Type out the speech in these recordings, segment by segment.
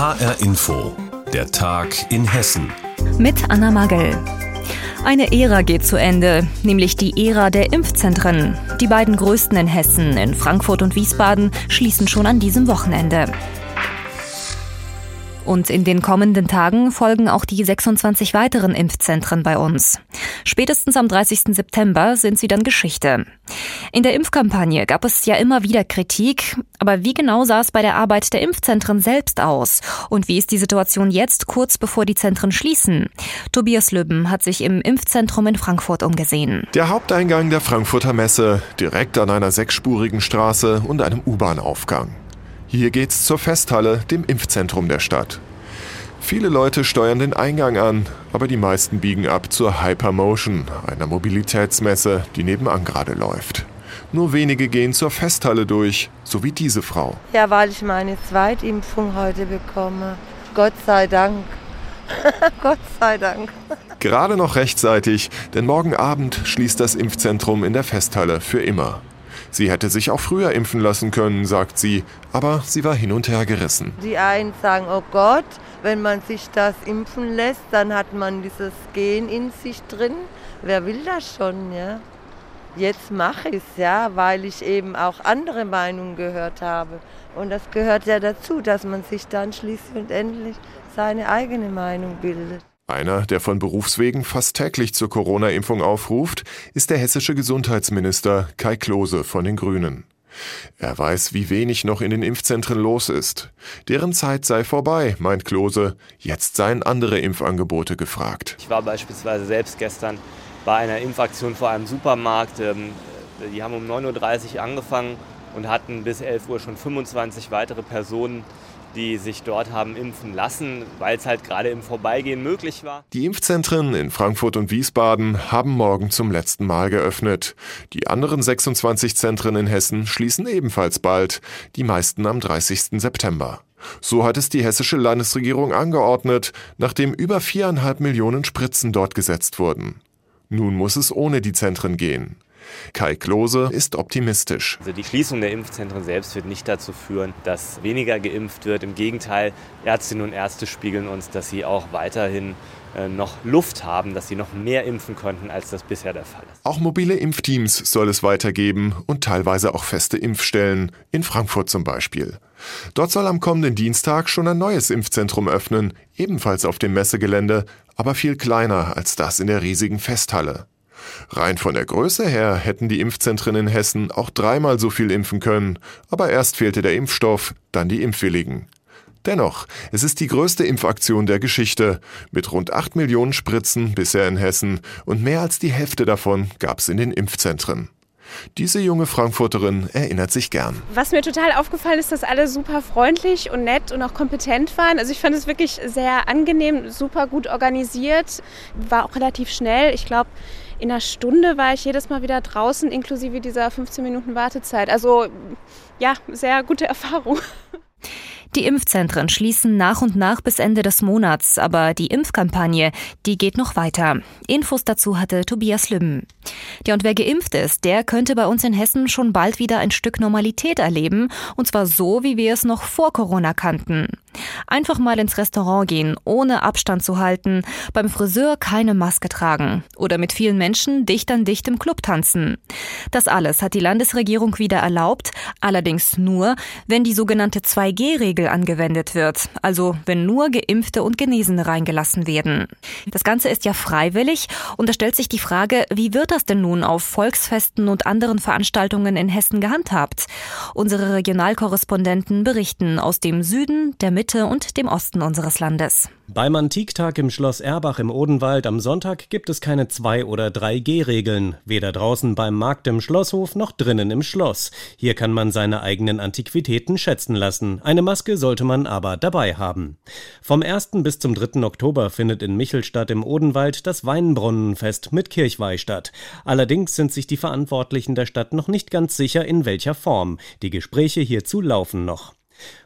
HR Info, der Tag in Hessen. Mit Anna Magel. Eine Ära geht zu Ende, nämlich die Ära der Impfzentren. Die beiden größten in Hessen, in Frankfurt und Wiesbaden, schließen schon an diesem Wochenende. Und in den kommenden Tagen folgen auch die 26 weiteren Impfzentren bei uns. Spätestens am 30. September sind sie dann Geschichte. In der Impfkampagne gab es ja immer wieder Kritik, aber wie genau sah es bei der Arbeit der Impfzentren selbst aus? Und wie ist die Situation jetzt, kurz bevor die Zentren schließen? Tobias Lübben hat sich im Impfzentrum in Frankfurt umgesehen. Der Haupteingang der Frankfurter Messe, direkt an einer sechsspurigen Straße und einem U-Bahn-Aufgang. Hier geht's zur Festhalle, dem Impfzentrum der Stadt. Viele Leute steuern den Eingang an, aber die meisten biegen ab zur Hypermotion, einer Mobilitätsmesse, die nebenan gerade läuft. Nur wenige gehen zur Festhalle durch, so wie diese Frau. Ja, weil ich meine Zweitimpfung heute bekomme. Gott sei Dank. Gott sei Dank. Gerade noch rechtzeitig, denn morgen Abend schließt das Impfzentrum in der Festhalle für immer. Sie hätte sich auch früher impfen lassen können, sagt sie, aber sie war hin und her gerissen. Die einen sagen, oh Gott, wenn man sich das impfen lässt, dann hat man dieses Gen in sich drin. Wer will das schon, ja? Jetzt mache ich es, ja, weil ich eben auch andere Meinungen gehört habe. Und das gehört ja dazu, dass man sich dann schließlich und endlich seine eigene Meinung bildet. Einer, der von Berufswegen fast täglich zur Corona-Impfung aufruft, ist der hessische Gesundheitsminister Kai Klose von den Grünen. Er weiß, wie wenig noch in den Impfzentren los ist. Deren Zeit sei vorbei, meint Klose. Jetzt seien andere Impfangebote gefragt. Ich war beispielsweise selbst gestern bei einer Impfaktion vor einem Supermarkt. Ähm, die haben um 9.30 Uhr angefangen und hatten bis 11 Uhr schon 25 weitere Personen die sich dort haben impfen lassen, weil es halt gerade im Vorbeigehen möglich war. Die Impfzentren in Frankfurt und Wiesbaden haben morgen zum letzten Mal geöffnet. Die anderen 26 Zentren in Hessen schließen ebenfalls bald, die meisten am 30. September. So hat es die hessische Landesregierung angeordnet, nachdem über viereinhalb Millionen Spritzen dort gesetzt wurden. Nun muss es ohne die Zentren gehen. Kai Klose ist optimistisch. Also die Schließung der Impfzentren selbst wird nicht dazu führen, dass weniger geimpft wird. Im Gegenteil, Ärztinnen und Ärzte spiegeln uns, dass sie auch weiterhin äh, noch Luft haben, dass sie noch mehr impfen könnten, als das bisher der Fall ist. Auch mobile Impfteams soll es weitergeben und teilweise auch feste Impfstellen, in Frankfurt zum Beispiel. Dort soll am kommenden Dienstag schon ein neues Impfzentrum öffnen, ebenfalls auf dem Messegelände, aber viel kleiner als das in der riesigen Festhalle. Rein von der Größe her hätten die Impfzentren in Hessen auch dreimal so viel impfen können, aber erst fehlte der Impfstoff, dann die Impfwilligen. Dennoch, es ist die größte Impfaktion der Geschichte, mit rund 8 Millionen Spritzen bisher in Hessen und mehr als die Hälfte davon gab es in den Impfzentren. Diese junge Frankfurterin erinnert sich gern. Was mir total aufgefallen ist, dass alle super freundlich und nett und auch kompetent waren. Also ich fand es wirklich sehr angenehm, super gut organisiert, war auch relativ schnell. Ich glaube, in einer Stunde war ich jedes Mal wieder draußen, inklusive dieser 15 Minuten Wartezeit. Also ja, sehr gute Erfahrung. Die Impfzentren schließen nach und nach bis Ende des Monats, aber die Impfkampagne, die geht noch weiter. Infos dazu hatte Tobias Lübben. Ja, und wer geimpft ist, der könnte bei uns in Hessen schon bald wieder ein Stück Normalität erleben, und zwar so, wie wir es noch vor Corona kannten. Einfach mal ins Restaurant gehen, ohne Abstand zu halten, beim Friseur keine Maske tragen oder mit vielen Menschen dicht an dicht im Club tanzen. Das alles hat die Landesregierung wieder erlaubt, allerdings nur, wenn die sogenannte 2G-Regel angewendet wird, also wenn nur Geimpfte und Genesene reingelassen werden. Das Ganze ist ja freiwillig und da stellt sich die Frage, wie wird das denn nun auf Volksfesten und anderen Veranstaltungen in Hessen gehandhabt? Unsere Regionalkorrespondenten berichten aus dem Süden, der Mitte und dem Osten unseres Landes. Beim Antiktag im Schloss Erbach im Odenwald am Sonntag gibt es keine 2 oder 3G-Regeln, weder draußen beim Markt im Schlosshof noch drinnen im Schloss. Hier kann man seine eigenen Antiquitäten schätzen lassen. Eine Maske sollte man aber dabei haben. Vom 1. bis zum 3. Oktober findet in Michelstadt im Odenwald das Weinbrunnenfest mit Kirchweih statt. Allerdings sind sich die Verantwortlichen der Stadt noch nicht ganz sicher, in welcher Form. Die Gespräche hierzu laufen noch.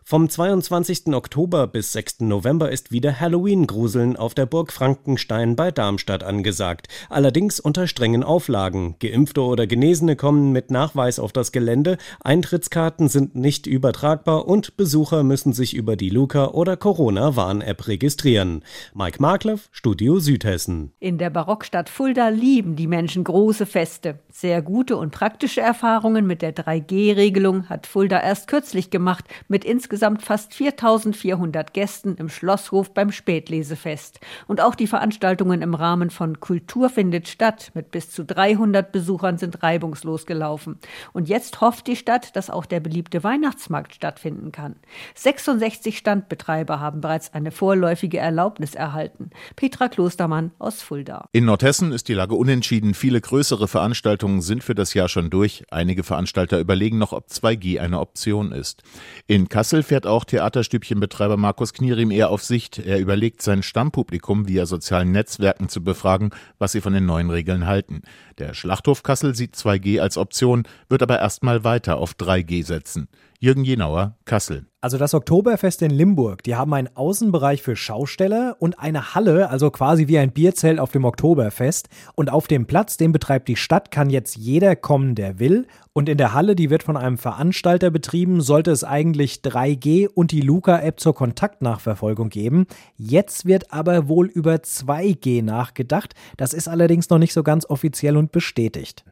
Vom 22. Oktober bis 6. November ist wieder Halloween-Gruseln auf der Burg Frankenstein bei Darmstadt angesagt. Allerdings unter strengen Auflagen. Geimpfte oder Genesene kommen mit Nachweis auf das Gelände, Eintrittskarten sind nicht übertragbar und Besucher müssen sich über die Luca- oder Corona-Warn-App registrieren. Mike Marklev, Studio Südhessen. In der Barockstadt Fulda lieben die Menschen große Feste. Sehr gute und praktische Erfahrungen mit der 3G-Regelung hat Fulda erst kürzlich gemacht, mit insgesamt fast 4400 Gästen im Schlosshof beim Spätlesefest. Und auch die Veranstaltungen im Rahmen von Kultur findet statt. Mit bis zu 300 Besuchern sind reibungslos gelaufen. Und jetzt hofft die Stadt, dass auch der beliebte Weihnachtsmarkt stattfinden kann. 66 Standbetreiber haben bereits eine vorläufige Erlaubnis erhalten. Petra Klostermann aus Fulda. In Nordhessen ist die Lage unentschieden. Viele größere Veranstaltungen sind für das Jahr schon durch. Einige Veranstalter überlegen noch, ob 2G eine Option ist. In Kassel fährt auch Theaterstübchenbetreiber Markus Knierim eher auf Sicht. Er überlegt, sein Stammpublikum via sozialen Netzwerken zu befragen, was sie von den neuen Regeln halten. Der Schlachthof Kassel sieht 2G als Option, wird aber erstmal weiter auf 3G setzen. Jürgen Jenauer, Kassel. Also das Oktoberfest in Limburg, die haben einen Außenbereich für Schausteller und eine Halle, also quasi wie ein Bierzelt auf dem Oktoberfest. Und auf dem Platz, den betreibt die Stadt, kann jetzt jeder kommen, der will. Und in der Halle, die wird von einem Veranstalter betrieben, sollte es eigentlich 3G und die Luca-App zur Kontaktnachverfolgung geben. Jetzt wird aber wohl über 2G nachgedacht. Das ist allerdings noch nicht so ganz offiziell und bestätigt.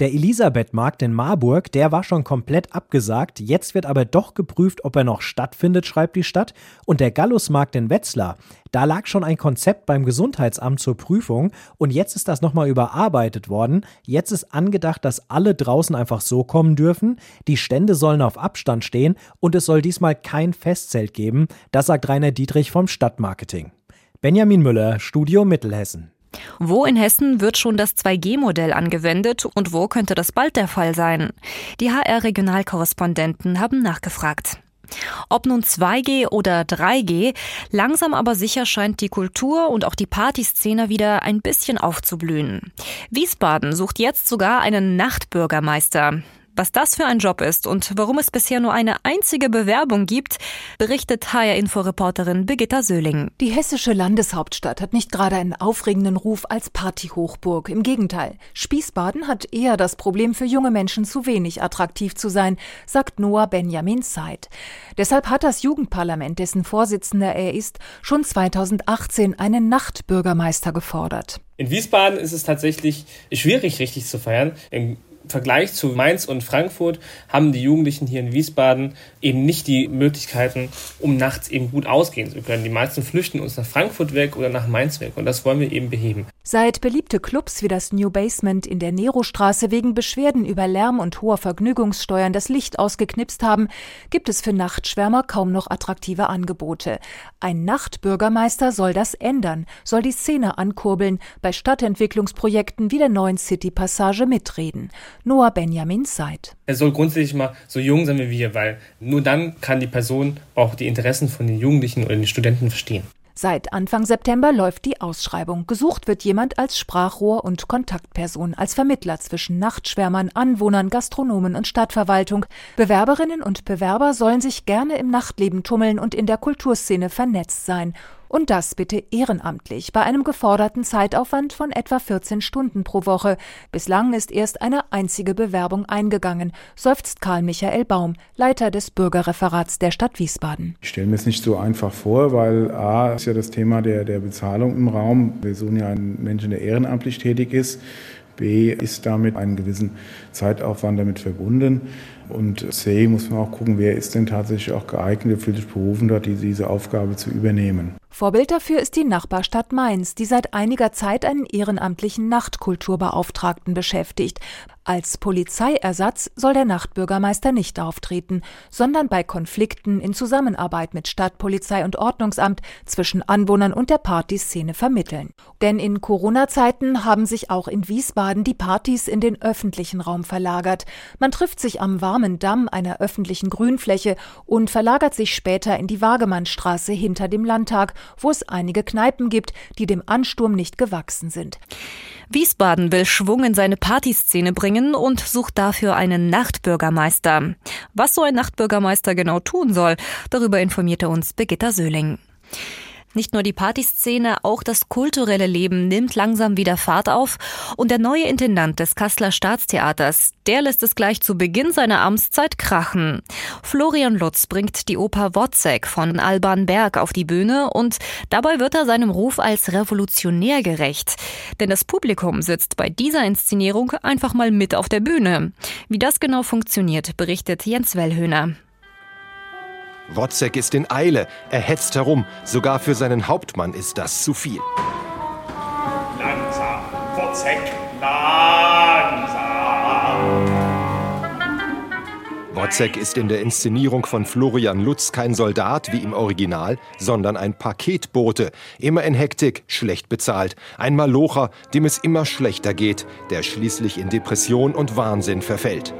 Der Elisabeth-Markt in Marburg, der war schon komplett abgesagt. Jetzt wird aber doch geprüft, ob er noch stattfindet, schreibt die Stadt. Und der Gallusmarkt in Wetzlar, da lag schon ein Konzept beim Gesundheitsamt zur Prüfung und jetzt ist das nochmal überarbeitet worden. Jetzt ist angedacht, dass alle draußen einfach so kommen dürfen. Die Stände sollen auf Abstand stehen und es soll diesmal kein Festzelt geben. Das sagt Rainer Dietrich vom Stadtmarketing. Benjamin Müller, Studio Mittelhessen. Wo in Hessen wird schon das 2G-Modell angewendet und wo könnte das bald der Fall sein? Die HR-Regionalkorrespondenten haben nachgefragt. Ob nun 2G oder 3G, langsam aber sicher scheint die Kultur und auch die Partyszene wieder ein bisschen aufzublühen. Wiesbaden sucht jetzt sogar einen Nachtbürgermeister. Was das für ein Job ist und warum es bisher nur eine einzige Bewerbung gibt, berichtet HR-Info-Reporterin Birgitta Söhling. Die hessische Landeshauptstadt hat nicht gerade einen aufregenden Ruf als Partyhochburg. Im Gegenteil, Spießbaden hat eher das Problem, für junge Menschen zu wenig attraktiv zu sein, sagt Noah Benjamin Seid. Deshalb hat das Jugendparlament, dessen Vorsitzender er ist, schon 2018 einen Nachtbürgermeister gefordert. In Wiesbaden ist es tatsächlich schwierig, richtig zu feiern. Im Vergleich zu Mainz und Frankfurt haben die Jugendlichen hier in Wiesbaden eben nicht die Möglichkeiten, um nachts eben gut ausgehen zu können. Die meisten flüchten uns nach Frankfurt weg oder nach Mainz weg und das wollen wir eben beheben. Seit beliebte Clubs wie das New Basement in der Nerostraße wegen Beschwerden über Lärm und hoher Vergnügungssteuern das Licht ausgeknipst haben, gibt es für Nachtschwärmer kaum noch attraktive Angebote. Ein Nachtbürgermeister soll das ändern, soll die Szene ankurbeln, bei Stadtentwicklungsprojekten wie der neuen City Passage mitreden. Noah Benjamin Seid. Er soll grundsätzlich mal so jung sein wie wir, weil nur dann kann die Person auch die Interessen von den Jugendlichen oder den Studenten verstehen. Seit Anfang September läuft die Ausschreibung. Gesucht wird jemand als Sprachrohr und Kontaktperson, als Vermittler zwischen Nachtschwärmern, Anwohnern, Gastronomen und Stadtverwaltung. Bewerberinnen und Bewerber sollen sich gerne im Nachtleben tummeln und in der Kulturszene vernetzt sein und das bitte ehrenamtlich bei einem geforderten Zeitaufwand von etwa 14 Stunden pro Woche. Bislang ist erst eine einzige Bewerbung eingegangen, seufzt Karl Michael Baum, Leiter des Bürgerreferats der Stadt Wiesbaden. Ich stelle mir es nicht so einfach vor, weil A ist ja das Thema der, der Bezahlung im Raum. Wir suchen ja einen Menschen, der ehrenamtlich tätig ist. B ist damit einen gewissen Zeitaufwand damit verbunden. Und C muss man auch gucken, wer ist denn tatsächlich auch geeignet, fühlt sich berufen, dort diese Aufgabe zu übernehmen. Vorbild dafür ist die Nachbarstadt Mainz, die seit einiger Zeit einen ehrenamtlichen Nachtkulturbeauftragten beschäftigt. Als Polizeiersatz soll der Nachtbürgermeister nicht auftreten, sondern bei Konflikten in Zusammenarbeit mit Stadtpolizei und Ordnungsamt zwischen Anwohnern und der Partyszene vermitteln. Denn in Corona-Zeiten haben sich auch in Wiesbaden die Partys in den öffentlichen Raum verlagert. Man trifft sich am warmen Damendamm, einer öffentlichen Grünfläche, und verlagert sich später in die Wagemannstraße hinter dem Landtag, wo es einige Kneipen gibt, die dem Ansturm nicht gewachsen sind. Wiesbaden will Schwung in seine Partyszene bringen und sucht dafür einen Nachtbürgermeister. Was so ein Nachtbürgermeister genau tun soll, darüber informierte uns Birgitta Söhling. Nicht nur die Partyszene, auch das kulturelle Leben nimmt langsam wieder Fahrt auf und der neue Intendant des Kasseler Staatstheaters, der lässt es gleich zu Beginn seiner Amtszeit krachen. Florian Lutz bringt die Oper Wozzeck von Alban Berg auf die Bühne und dabei wird er seinem Ruf als Revolutionär gerecht. Denn das Publikum sitzt bei dieser Inszenierung einfach mal mit auf der Bühne. Wie das genau funktioniert, berichtet Jens Wellhöhner. Wozzeck ist in Eile, er hetzt herum, sogar für seinen Hauptmann ist das zu viel. Langsam, Wozzeck, langsam. Wozzeck ist in der Inszenierung von Florian Lutz kein Soldat wie im Original, sondern ein Paketbote. Immer in Hektik, schlecht bezahlt. Ein Malocher, dem es immer schlechter geht, der schließlich in Depression und Wahnsinn verfällt.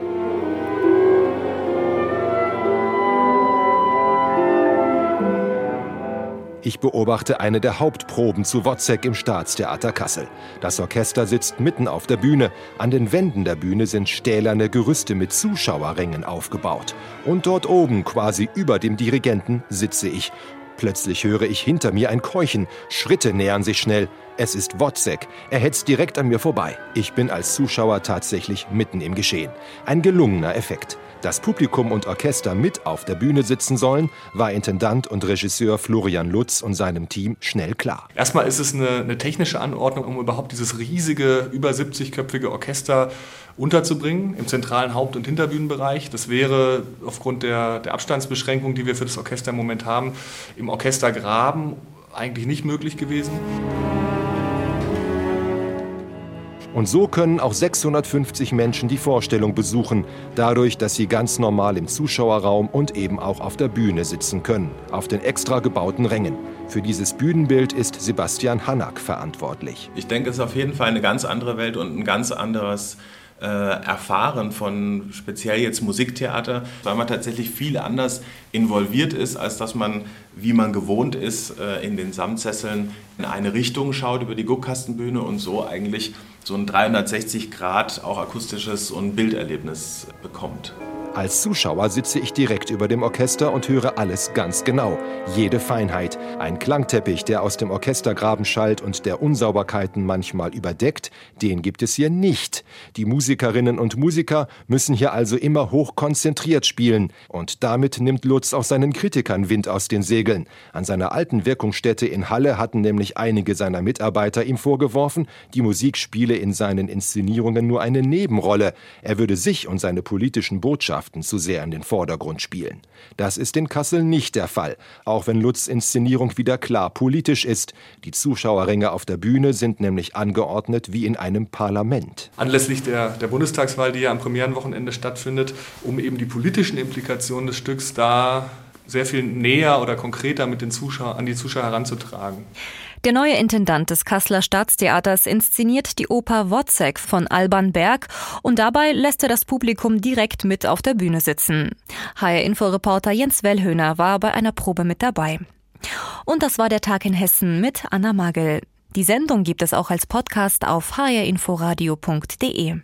Ich beobachte eine der Hauptproben zu Wozzeck im Staatstheater Kassel. Das Orchester sitzt mitten auf der Bühne. An den Wänden der Bühne sind stählerne Gerüste mit Zuschauerrängen aufgebaut. Und dort oben, quasi über dem Dirigenten, sitze ich. Plötzlich höre ich hinter mir ein Keuchen. Schritte nähern sich schnell. Es ist Wozzeck. Er hetzt direkt an mir vorbei. Ich bin als Zuschauer tatsächlich mitten im Geschehen. Ein gelungener Effekt. Dass Publikum und Orchester mit auf der Bühne sitzen sollen, war Intendant und Regisseur Florian Lutz und seinem Team schnell klar. Erstmal ist es eine, eine technische Anordnung, um überhaupt dieses riesige, über 70-köpfige Orchester unterzubringen im zentralen Haupt- und Hinterbühnenbereich. Das wäre aufgrund der, der Abstandsbeschränkung, die wir für das Orchester im Moment haben, im Orchestergraben eigentlich nicht möglich gewesen. Und so können auch 650 Menschen die Vorstellung besuchen, dadurch, dass sie ganz normal im Zuschauerraum und eben auch auf der Bühne sitzen können, auf den extra gebauten Rängen. Für dieses Bühnenbild ist Sebastian Hannack verantwortlich. Ich denke, es ist auf jeden Fall eine ganz andere Welt und ein ganz anderes äh, Erfahren von speziell jetzt Musiktheater, weil man tatsächlich viel anders involviert ist, als dass man, wie man gewohnt ist, äh, in den Samtsesseln in eine Richtung schaut über die Guckkastenbühne und so eigentlich so ein 360 Grad auch akustisches und Bilderlebnis bekommt. Als Zuschauer sitze ich direkt über dem Orchester und höre alles ganz genau. Jede Feinheit. Ein Klangteppich, der aus dem Orchestergraben schallt und der Unsauberkeiten manchmal überdeckt, den gibt es hier nicht. Die Musikerinnen und Musiker müssen hier also immer hoch konzentriert spielen. Und damit nimmt Lutz auch seinen Kritikern Wind aus den Segeln. An seiner alten Wirkungsstätte in Halle hatten nämlich einige seiner Mitarbeiter ihm vorgeworfen, die Musik spiele in seinen Inszenierungen nur eine Nebenrolle. Er würde sich und seine politischen Botschaften Botschaften zu sehr in den Vordergrund spielen. Das ist in Kassel nicht der Fall, auch wenn Lutz Inszenierung wieder klar politisch ist. Die Zuschauerränge auf der Bühne sind nämlich angeordnet wie in einem Parlament. Anlässlich der, der Bundestagswahl, die ja am Premierenwochenende stattfindet, um eben die politischen Implikationen des Stücks da sehr viel näher oder konkreter mit den Zuschauern, an die Zuschauer heranzutragen. Der neue Intendant des Kasseler Staatstheaters inszeniert die Oper Wozzeck von Alban Berg und dabei lässt er das Publikum direkt mit auf der Bühne sitzen. HR-Info-Reporter Jens Wellhöhner war bei einer Probe mit dabei. Und das war der Tag in Hessen mit Anna Magel. Die Sendung gibt es auch als Podcast auf hrinforadio.de.